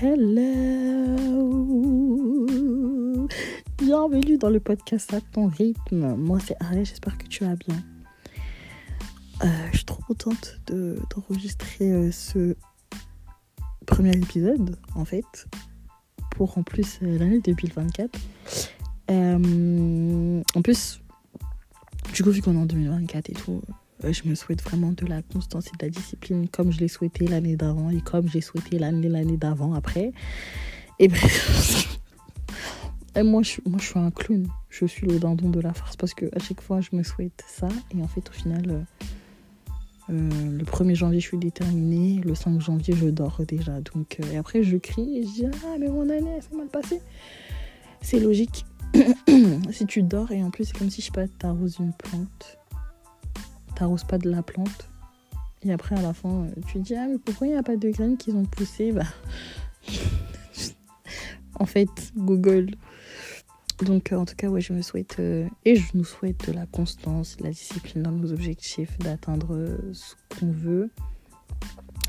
Hello Bienvenue dans le podcast à ton rythme. Moi c'est Ariel, j'espère que tu vas bien. Euh, je suis trop contente de, d'enregistrer euh, ce premier épisode en fait pour en plus euh, l'année 2024. en plus, du coup vu qu'on est en 2024 et tout, je me souhaite vraiment de la constance et de la discipline comme je l'ai souhaité l'année d'avant et comme j'ai souhaité l'année l'année d'avant après. Et et moi je, moi, je suis un clown. Je suis le dindon de la farce parce que à chaque fois, je me souhaite ça. Et en fait, au final, euh, euh, le 1er janvier, je suis déterminée. Le 5 janvier, je dors déjà. Donc, euh, et après, je crie et je dis Ah, mais mon année, elle s'est mal passée. C'est logique. si tu dors et en plus, c'est comme si je sais pas, une plante t'arroses pas de la plante. Et après, à la fin, euh, tu dis, ah, mais pourquoi il n'y a pas de graines qui ont poussé? Bah, en fait, Google. Donc, euh, en tout cas, ouais, je me souhaite, euh, et je nous souhaite de la constance, la discipline dans nos objectifs, d'atteindre ce qu'on veut,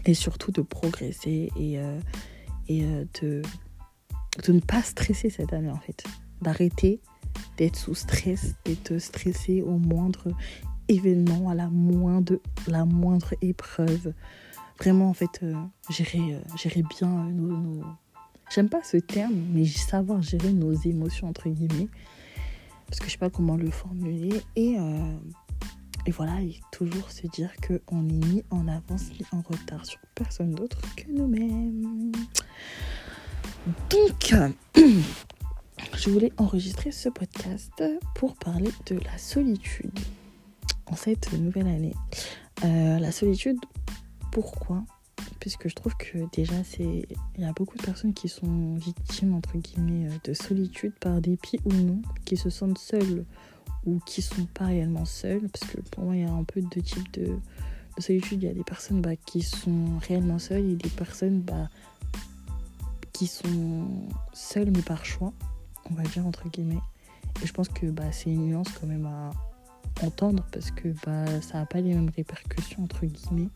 et surtout de progresser et, et de, de ne pas stresser cette année, en fait. D'arrêter d'être sous stress, d'être stressé au moindre événement, à la moindre, la moindre épreuve. Vraiment, en fait, euh, gérer, euh, gérer bien euh, nos, J'aime pas ce terme, mais savoir gérer nos émotions, entre guillemets. Parce que je sais pas comment le formuler. Et, et voilà, et toujours se dire qu'on est ni en avance ni en retard sur personne d'autre que nous-mêmes. Donc, je voulais enregistrer ce podcast pour parler de la solitude en cette nouvelle année. Euh, la solitude, pourquoi? Puisque je trouve que déjà, c'est il y a beaucoup de personnes qui sont victimes, entre guillemets, euh, de solitude par dépit ou non, qui se sentent seules ou qui sont pas réellement seules. Parce que pour moi, il y a un peu deux types de, solitude. Il y a des personnes bah, qui sont réellement seules et des personnes bah, qui sont seules mais par choix, on va dire, entre guillemets. Et je pense que bah, c'est une nuance quand même à, entendre parce que bah, ça n'a pas les mêmes répercussions, entre guillemets.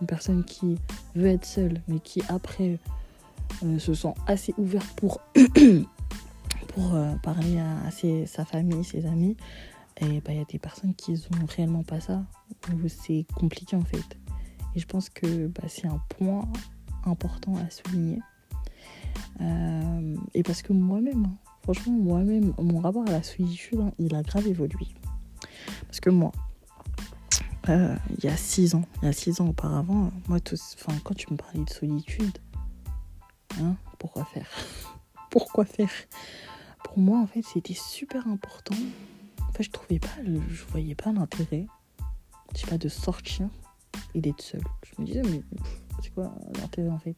Une personne qui veut être seule, mais qui après euh, se sent assez ouverte pour, euh, parler à, sa famille, ses amis, et bah, il y a des personnes qui n'ont réellement pas ça, c'est compliqué en fait. Et je pense que bah, c'est un point important à souligner. Euh, et parce que moi-même, hein, franchement, moi-même, mon rapport à la solitude, hein, il a grave évolué. Parce que moi, euh, il y a six ans, il y a six ans auparavant, moi, enfin, quand tu me parlais de solitude, hein, pourquoi faire? Pourquoi faire? Pour moi, en fait, c'était super important. En fait, je trouvais pas, je voyais pas l'intérêt, pas, de sortir et d'être seule. Je me disais, mais c'est quoi l'intérêt en fait?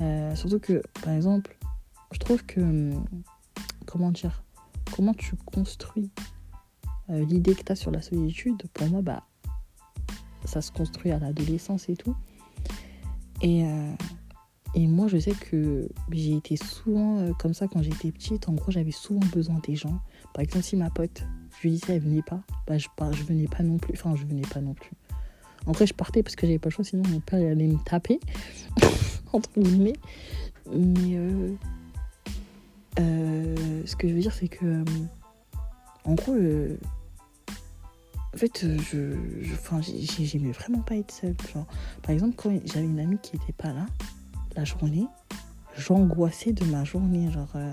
Euh, Surtout que, par exemple, je trouve que, hum, comment dire, comment tu construis euh, l'idée que tu as sur la solitude, pour moi, bah, ça se construit à l'adolescence et tout. Et, euh, et moi, je sais que j'ai été souvent euh, comme ça quand j'étais petite. En gros, j'avais souvent besoin des gens. Par exemple, si ma pote, je lui disais, elle venait pas, bah, je, je venais pas non plus. Enfin, je venais pas non plus. En vrai, je partais parce que j'avais pas le choix, sinon mon père allait me taper, entre guillemets. Mais ce que je veux dire, c'est que, en gros, en fait, euh, je, j'aimais vraiment pas être seule. Genre, par exemple, quand j'avais une amie qui était pas là, la journée, j'angoissais de ma journée. Genre, euh,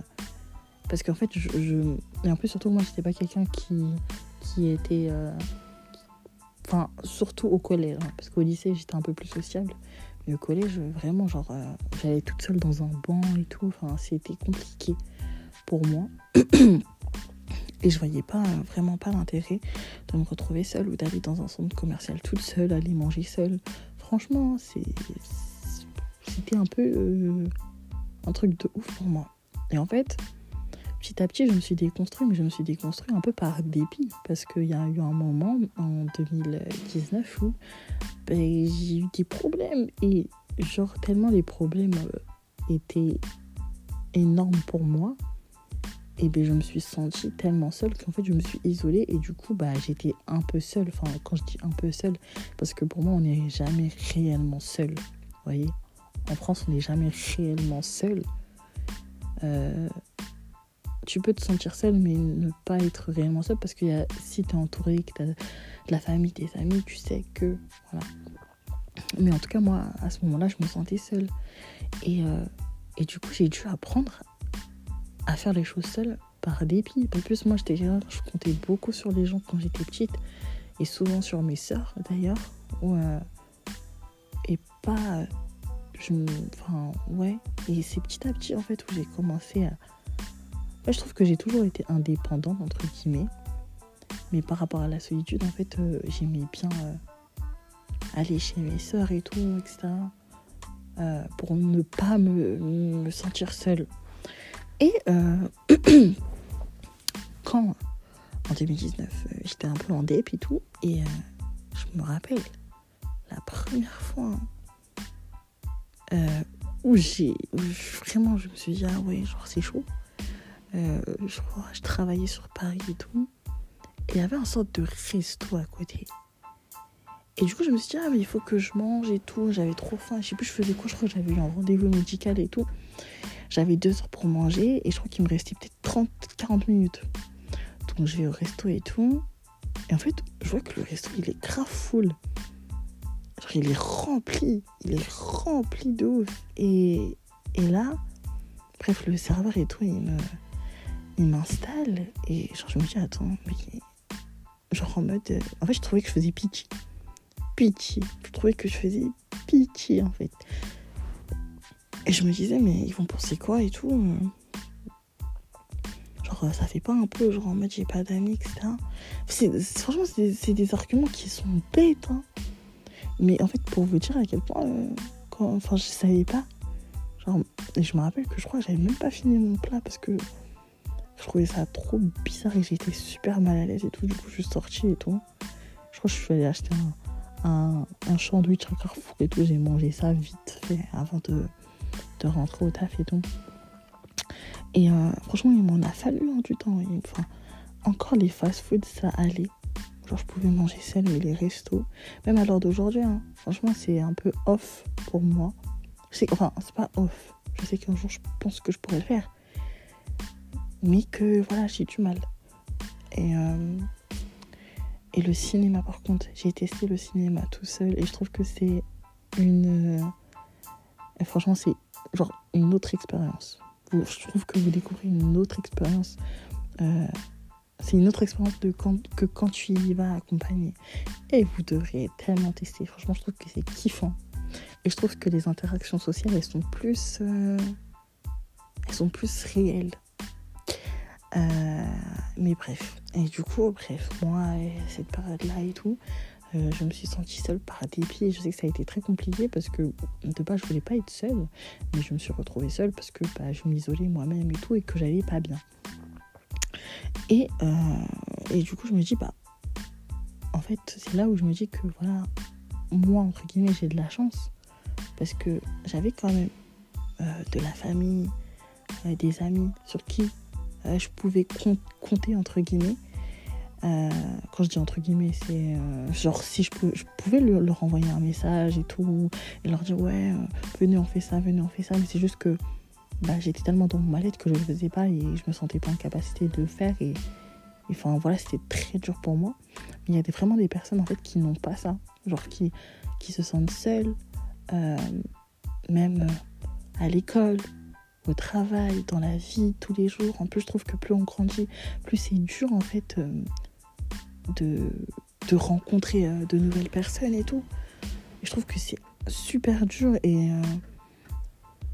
parce qu'en fait, je, Et en plus, surtout, moi, j'étais pas quelqu'un qui, qui était. Euh, enfin, surtout au collège. Hein, parce qu'au lycée, j'étais un peu plus sociable. Mais au collège, vraiment, genre, j'allais toute seule dans un banc et tout. Enfin, c'était compliqué pour moi. Et je voyais pas vraiment pas l'intérêt de me retrouver seule ou d'aller dans un centre commercial toute seule, aller manger seule. Franchement, c'était un peu euh, un truc de ouf pour moi. Et en fait, petit à petit, je me suis déconstruit, mais je me suis déconstruit un peu par dépit. Parce qu'il y a eu un moment en 2019 où ben, j'ai eu des problèmes. Et genre, tellement les problèmes euh, étaient énormes pour moi et ben je me suis sentie tellement seule qu'en fait je me suis isolée et du coup bah j'étais un peu seule enfin quand je dis un peu seule parce que pour moi on n'est jamais réellement seul voyez en France, on n'est jamais réellement seul. Euh, tu peux te sentir seul, mais ne pas être réellement seul parce que si tu es entouré, que tu as de la famille, des amis, tu sais que. Voilà. Mais en tout cas, moi, à ce moment-là, je me sentais seule. Et, euh, et du coup, j'ai dû apprendre à faire les choses seule par dépit. En plus, moi, j'étais je comptais beaucoup sur les gens quand j'étais petite. Et souvent sur mes sœurs, d'ailleurs. Euh, et pas. Je Enfin, ouais. Et c'est petit à petit, en fait, où j'ai commencé à. je trouve que j'ai toujours été indépendante, entre guillemets. Mais par rapport à la solitude, en fait, euh, j'aimais bien aller chez mes sœurs et tout, etc. Euh, pour ne pas me, sentir seule. Et euh, quand, en 2019, euh, j'étais un peu en dép et tout, et je me rappelle, la première fois où j'ai, vraiment, je me suis dit, ah ouais, genre c'est chaud. je, je travaillais sur Paris et tout, et il y avait un sorte de resto à côté. Et du coup, je me suis dit, ah, mais il faut que je mange et tout. J'avais trop faim. Je sais plus, je faisais quoi. Je crois que j'avais eu un rendez-vous médical et tout. J'avais deux heures pour manger et je crois qu'il me restait peut-être 30, 40 minutes. Donc, je vais au resto et tout. Et en fait, je vois que le resto, il est grave full. Genre, il est rempli. Il est rempli de ouf. Et, et là, bref, le serveur et tout, il me il m'installe et genre je me dis attends mais genre en mode en fait je trouvais que je faisais pitié pitié. Je trouvais que je faisais pitié en fait. Et je me disais, mais ils vont penser quoi et tout euh. Genre, ça fait pas un peu, genre en mode j'ai pas d'amis, etc. franchement, c'est des arguments qui sont bêtes. Hein. Mais en fait, pour vous dire à quel point, euh, enfin, je savais pas. Genre, et je me rappelle que je crois que j'avais même pas fini mon plat parce que je trouvais ça trop bizarre et j'étais super mal à l'aise et tout. Du coup, je suis sortie et tout. Je crois que je suis allée acheter un, un, un sandwich à Carrefour et tout. J'ai mangé ça vite fait avant de, de rentrer au taf et tout. Et euh, franchement, il m'en a fallu hein, du temps. enfin, encore les fast-food, ça allait. Genre, je pouvais manger seul, mais les restos, même à l'heure d'aujourd'hui, hein, franchement, c'est un peu off pour moi. Je sais, enfin, c'est pas off. Je sais qu'un jour, je pense que je pourrais le faire. Mais que, voilà, j'ai du mal. Et euh, et le cinéma, par contre, j'ai testé le cinéma tout seul et je trouve que c'est une. Franchement, c'est genre une autre expérience. Je trouve que vous découvrez une autre expérience. Euh, c'est une autre expérience de quand, que quand tu y vas accompagner. Et vous devrez tellement tester. Franchement, je trouve que c'est kiffant. Et je trouve que les interactions sociales, elles sont plus. Euh, sont plus réelles. Euh, mais bref. Et du coup, bref, moi, cette période-là et tout, euh, je me suis sentie seule par dépit. Je sais que ça a été très compliqué parce que de base, je voulais pas être seule. Mais je me suis retrouvée seule parce que bah, je m'isolais moi-même et tout et que j'allais pas bien. Et, euh, et du coup, je me dis, bah, en fait, c'est là où je me dis que voilà, moi, entre guillemets, j'ai de la chance. Parce que j'avais quand même de la famille, des amis sur qui euh, je pouvais compter entre guillemets. Euh, quand je dis entre guillemets, c'est euh, genre si je, je pouvais leur, envoyer un message et tout, et leur dire ouais, venez on fait ça, venez on fait ça, mais c'est juste que bah, j'étais tellement dans mon mal que je ne le faisais pas et je me sentais pas en capacité de le faire et, enfin voilà, c'était très dur pour moi. Mais il y a des, vraiment des personnes en fait qui n'ont pas ça, genre qui, qui se sentent seules, même à l'école, au travail, dans la vie, tous les jours. En plus, je trouve que plus on grandit, plus c'est dur en fait euh, de, de rencontrer euh, de nouvelles personnes et tout. je trouve que c'est super dur et, euh,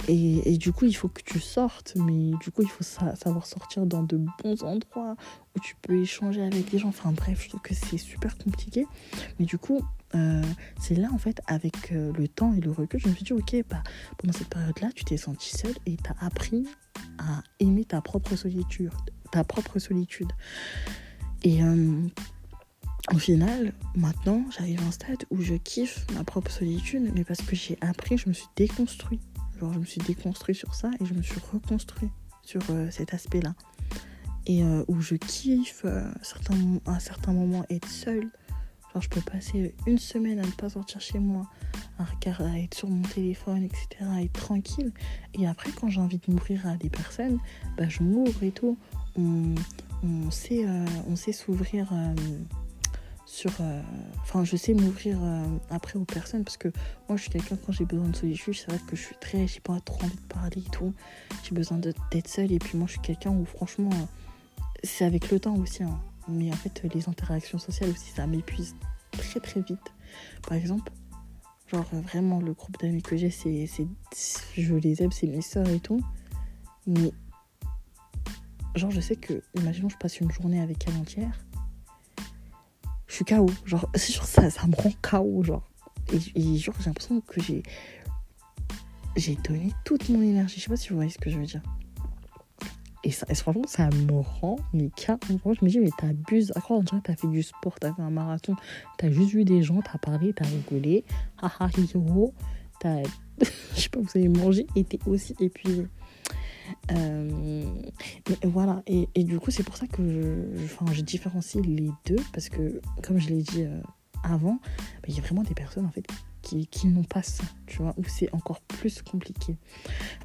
et, et, du coup, il faut que tu sortes, mais du coup, il faut savoir sortir dans de bons endroits où tu peux échanger avec les gens. Enfin bref, je trouve que c'est super compliqué. Mais du coup, euh, c'est là en fait avec le temps et le recul je me suis dit ok bah, pendant cette période là tu t'es senti seule et tu as appris à aimer ta propre solitude ta propre solitude et au final maintenant j'arrive à un stade où je kiffe ma propre solitude mais parce que j'ai appris je me suis déconstruit genre je me suis déconstruit sur ça et je me suis reconstruit sur cet aspect là et où je kiffe certains, à un certain moment être seule Genre, je peux passer une semaine à ne pas sortir chez moi, à, regarder, à être sur mon téléphone, etc., à être tranquille. Et après, quand j'ai envie de m'ouvrir à des personnes, bah, je m'ouvre et tout. On, on sait, euh, sait sur. euh, Enfin, je sais m'ouvrir euh, après aux personnes parce que moi, je suis quelqu'un, quand j'ai besoin de solitude, c'est vrai que je suis très. J'ai pas trop envie de parler et tout. J'ai besoin d'être seule. Et puis, moi, je suis quelqu'un où, franchement, c'est avec le temps aussi. hein. Mais en fait, les interactions sociales aussi, ça m'épuise très, très vite. Par exemple, genre, euh, vraiment, le groupe d'amis que j'ai, c'est. Je les aime, c'est mes sœurs et tout. Mais genre je sais que imaginons je passe une journée avec elle entière je suis KO genre c'est genre ça ça me rend KO genre. Et, genre j'ai l'impression que j'ai j'ai donné toute mon énergie. Je sais pas si vous voyez ce que je veux dire. Et, ça, et franchement ça me rend mais Franchement, je me dis mais t'abuses. À quoi on dirait t'as fait du sport t'as fait un marathon t'as juste vu des gens t'as parlé t'as rigolé. Haha hiro t'as je sais pas vous avez mangé et t'es aussi épuisé euh, voilà, et, et du coup, c'est pour ça que je, je différencie les deux, parce que, comme je l'ai dit euh, avant, bah, il y a vraiment des personnes en fait qui, qui n'ont pas ça, tu vois, où c'est encore plus compliqué.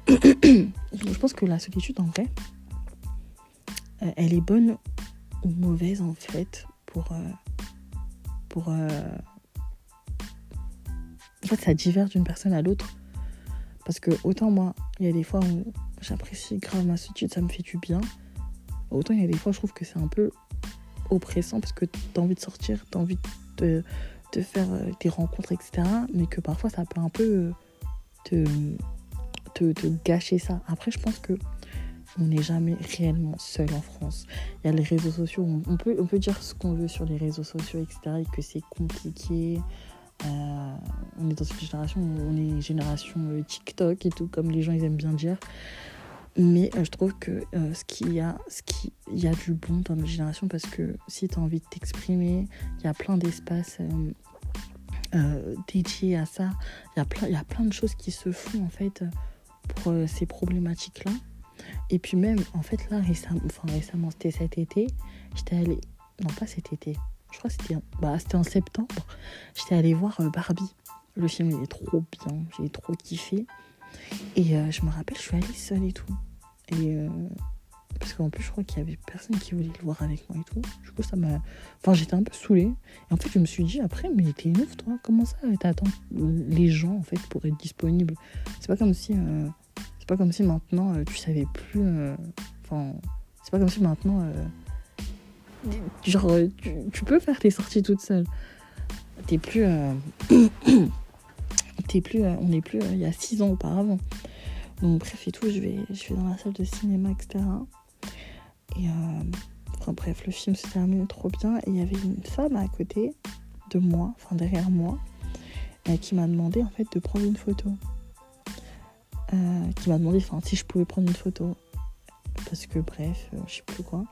Je pense que la solitude, en vrai, euh, elle est bonne ou mauvaise en fait pour. euh, pour En fait, ça diverge d'une personne à l'autre. Parce que autant moi, il y a des fois où j'apprécie grave ma solitude, ça me fait du bien. Autant il y a des fois, je trouve que c'est un peu oppressant parce que t'as envie de sortir, t'as envie de, de faire euh, des rencontres, etc. Mais que parfois ça peut un peu euh, te, te, gâcher ça. Après, je pense que on n'est jamais réellement seul en France. Il y a les réseaux sociaux, on peut, on peut dire ce qu'on veut sur les réseaux sociaux, etc. Et que c'est compliqué. Euh, on est dans une génération où on est génération euh, TikTok et tout, comme les gens ils aiment bien dire. Mais euh, je trouve que ce qu'il y a, ce qui, y a du bon dans notre génération parce que si tu as envie de t'exprimer, il y a plein d'espaces euh, dédiés à ça. Il y, a plein, il y a plein de choses qui se font en fait pour ces problématiques-là. Et puis même, en fait, là, récemment c'était cet été, j'étais allée... Non, pas cet été. Je crois que c'était bah, c'était en septembre. J'étais allée voir euh, Barbie. Le film, il est trop bien. J'ai trop kiffé. Et euh, je me rappelle, je suis allée seule et tout. Et euh, parce qu'en plus, je crois qu'il y avait personne qui voulait le voir avec moi et tout. Du coup, ça m'a. Enfin, j'étais un peu saoulée. Et en fait, je me suis dit après, mais t'es une ouf, toi. Comment ça T'attends les gens, en fait, pour être disponible? C'est pas comme si. C'est pas comme si maintenant, tu savais plus. Enfin, c'est pas comme si maintenant. Genre, euh, tu, peux faire tes sorties toute seule. T'es plus. euh, plus. euh, On n'est plus euh, il y a six ans auparavant. Donc, bref, et tout, je vais, je vais dans la salle de cinéma, etc. Et. Enfin, bref, le film se termine trop bien. Et il y avait une femme à côté de moi, enfin derrière moi, qui m'a demandé en fait de prendre une photo. Qui m'a demandé si je pouvais prendre une photo. Parce que, bref, je sais plus quoi.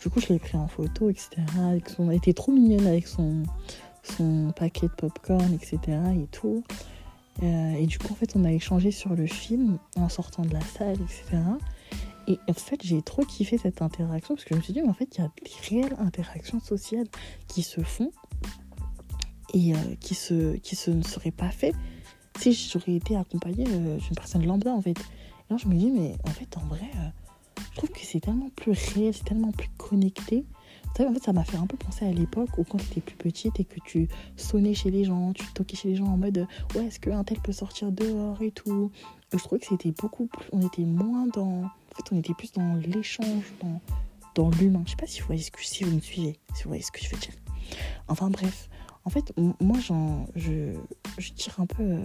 Du coup, je l'ai pris en photo, etc. Elle était trop mignonne avec son, son paquet de popcorn, etc. Et tout. Euh, et du coup, en fait, on a échangé sur le film en sortant de la salle, etc. Et en fait, j'ai trop kiffé cette interaction parce que je me suis dit, mais en fait, il y a des réelles interactions sociales qui se font et euh, qui, se, qui se ne seraient pas faites si j'aurais été accompagnée euh, d'une personne lambda, en fait. Et là, je me dis, mais en fait, en vrai, trouve que c'est tellement plus réel, c'est tellement plus connecté. En fait, ça m'a fait un peu penser à l'époque où quand tu étais plus petite et que tu sonnais chez les gens, tu toquais chez les gens en mode ouais, est-ce qu'un tel peut sortir dehors et tout? Je trouvais que c'était beaucoup plus. On était moins dans. En fait, on était plus dans l'échange, dans, dans l'humain. Je sais pas si vous voyez ce que si vous me suivez, si vous voyez ce que je veux dire. Enfin, bref. En fait, moi, j'en, je, je tire un peu.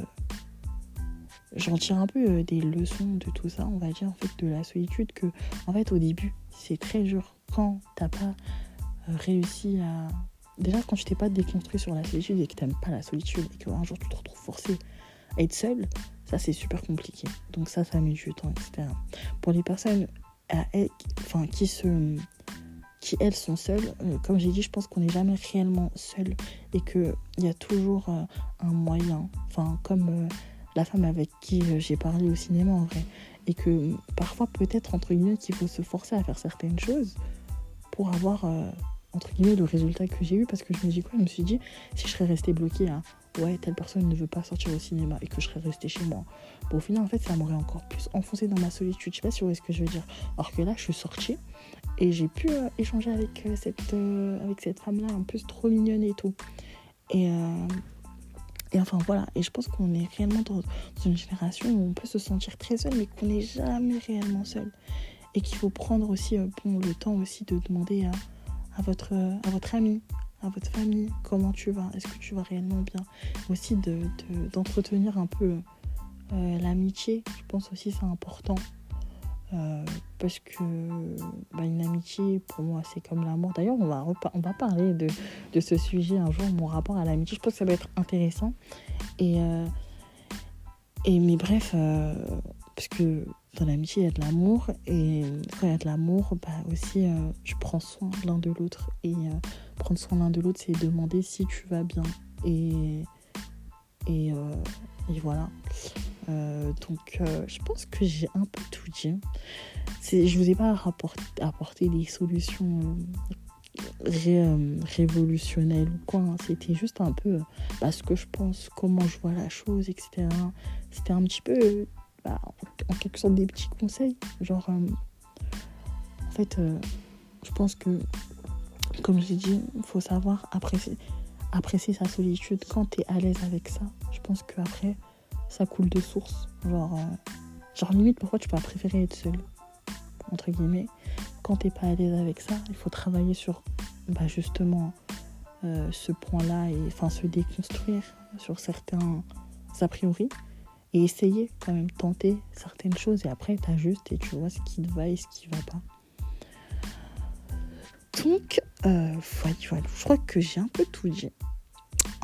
J'en tire un peu euh, des leçons de tout ça, on va dire, en fait, de la solitude, que, en fait, au début, c'est très dur quand t'as pas euh, réussi à. Déjà, quand tu t'es pas déconstruit sur la solitude et que t'aimes pas la solitude et qu'un jour tu te retrouves forcé à être seul, ça c'est super compliqué. Donc, ça, ça met du temps, etc. Pour les personnes elles- enfin, qui, se, qui, elles, sont seules, euh, comme j'ai dit, je pense qu'on n'est jamais réellement seul et qu'il y a toujours un moyen, enfin, comme la femme avec qui euh, j'ai parlé au cinéma en vrai, et que parfois, peut-être, entre guillemets, qu'il faut se forcer à faire certaines choses pour avoir. euh, entre guillemets, le résultat que j'ai eu parce que je me dis quoi? Je me suis dit, si je serais restée bloquée ouais, telle personne ne veut pas sortir au cinéma et que je serais restée chez moi, bon, au final, en fait, ça m'aurait encore plus enfoncé dans ma solitude. Je sais pas si vous voyez ce que je veux dire. Alors que là, je suis sortie et j'ai pu euh, échanger avec cette, avec cette femme-là, un peu trop mignonne et tout. Et, et enfin, voilà. Et je pense qu'on est réellement dans, une génération où on peut se sentir très seul, mais qu'on n'est jamais réellement seul. Et qu'il faut prendre aussi bon, le temps aussi de demander à votre, ami, à votre famille, comment tu vas, est-ce que tu vas réellement bien? Aussi d'entretenir de, un peu euh, l'amitié, je pense aussi c'est important. Euh, parce que bah, une amitié, pour moi, c'est comme l'amour. D'ailleurs, on va, on va parler de, de, ce sujet un jour, mon rapport à l'amitié. Je pense que ça va être intéressant. Et, euh, et mais bref, parce que dans l'amitié, il y a de l'amour. Et quand il y a de l'amour, bah aussi, euh, je prends soin l'un de l'autre. Et euh, prendre soin l'un de l'autre, c'est demander si tu vas bien. Et, et, euh, et voilà. donc, je pense que j'ai un peu tout dit. Je vous ai pas apporté des solutions révolutionnelles ou quoi. Hein. C'était juste un peu ce que je pense, comment je vois la chose, etc. C'était un petit peu bah, en quelque sorte des petits conseils. Genre, euh, en fait, euh, je pense que, comme j'ai dit, il faut savoir apprécier, apprécier sa solitude quand tu es à l'aise avec ça. Je pense qu'après, ça coule de source. Genre, euh, limite, pourquoi tu peux préférer être seul Entre guillemets. Quand t'es pas à l'aise avec ça, il faut travailler sur bah, justement ce point-là et enfin se déconstruire sur certains a priori et essayer quand même, tenter certaines choses et après t'ajustes et tu vois ce qui te va et ce qui va pas. Donc, euh, voilà, je crois que j'ai un peu tout dit.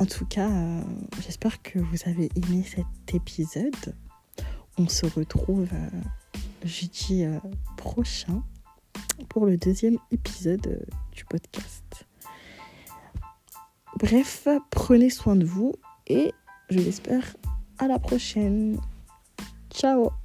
En tout cas, euh, j'espère que vous avez aimé cet épisode. On se retrouve euh, jeudi euh, prochain pour le deuxième épisode du podcast. Bref, prenez soin de vous et je l'espère à la prochaine. Ciao